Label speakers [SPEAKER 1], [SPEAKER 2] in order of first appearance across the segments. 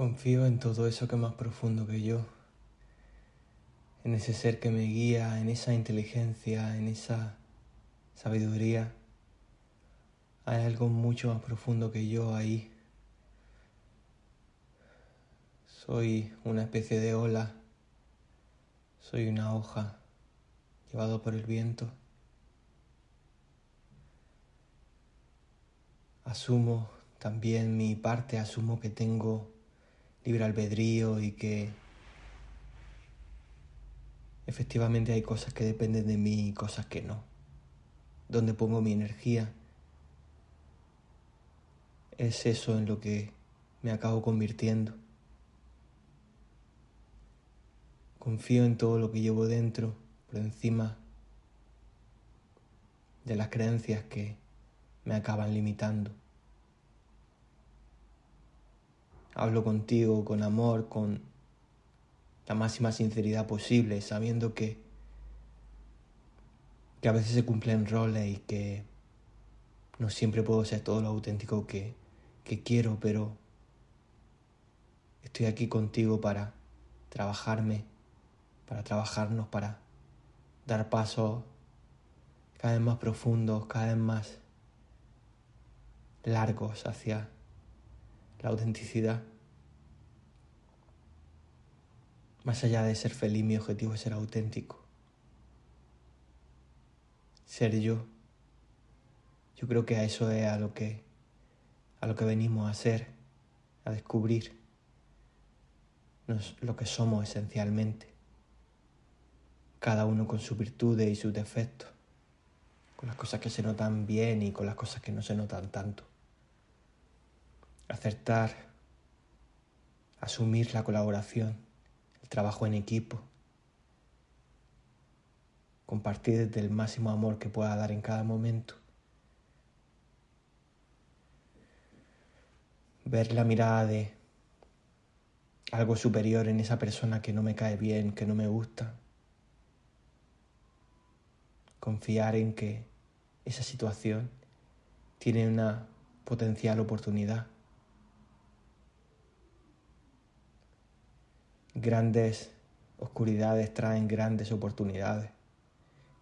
[SPEAKER 1] Confío en todo eso que es más profundo que yo, en ese ser que me guía, en esa inteligencia, en esa sabiduría. Hay algo mucho más profundo que yo ahí. Soy una especie de ola, soy una hoja llevado por el viento. Asumo también mi parte, asumo que tengo libre albedrío y que efectivamente hay cosas que dependen de mí y cosas que no. Donde pongo mi energía es eso en lo que me acabo convirtiendo. Confío en todo lo que llevo dentro, por encima de las creencias que me acaban limitando. Hablo contigo con amor, con la máxima sinceridad posible, sabiendo que, que a veces se cumplen roles y que no siempre puedo ser todo lo auténtico que, que quiero, pero estoy aquí contigo para trabajarme, para trabajarnos, para dar pasos cada vez más profundos, cada vez más largos hacia la autenticidad. Más allá de ser feliz, mi objetivo es ser auténtico. Ser yo. Yo creo que a eso es a lo que a lo que venimos a ser, a descubrir lo que somos esencialmente. Cada uno con sus virtudes y sus defectos, con las cosas que se notan bien y con las cosas que no se notan tanto acertar, asumir la colaboración, el trabajo en equipo, compartir desde el máximo amor que pueda dar en cada momento, ver la mirada de algo superior en esa persona que no me cae bien, que no me gusta, confiar en que esa situación tiene una potencial oportunidad Grandes oscuridades traen grandes oportunidades.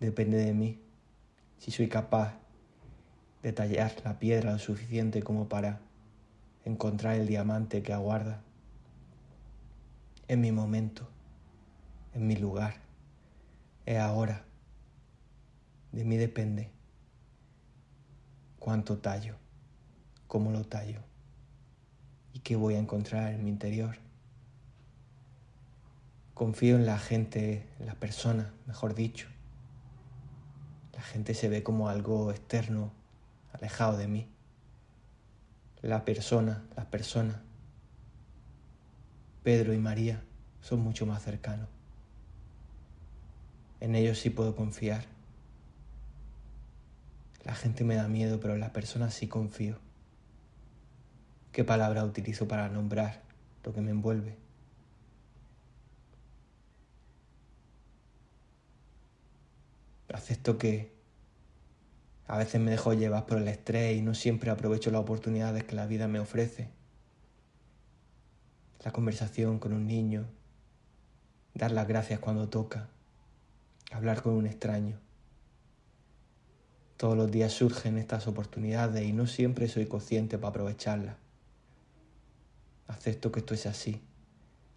[SPEAKER 1] Depende de mí si soy capaz de tallar la piedra lo suficiente como para encontrar el diamante que aguarda. En mi momento, en mi lugar, es ahora. De mí depende cuánto tallo, cómo lo tallo y qué voy a encontrar en mi interior. Confío en la gente, en las personas, mejor dicho. La gente se ve como algo externo, alejado de mí. La persona, las personas, Pedro y María son mucho más cercanos. En ellos sí puedo confiar. La gente me da miedo, pero en las personas sí confío. ¿Qué palabra utilizo para nombrar lo que me envuelve? Acepto que a veces me dejo llevar por el estrés y no siempre aprovecho las oportunidades que la vida me ofrece. La conversación con un niño, dar las gracias cuando toca, hablar con un extraño. Todos los días surgen estas oportunidades y no siempre soy consciente para aprovecharlas. Acepto que esto es así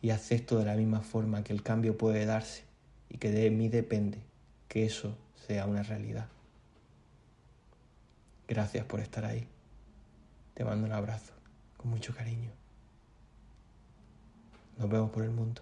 [SPEAKER 1] y acepto de la misma forma que el cambio puede darse y que de mí depende que eso sea una realidad. Gracias por estar ahí. Te mando un abrazo con mucho cariño. Nos vemos por el mundo.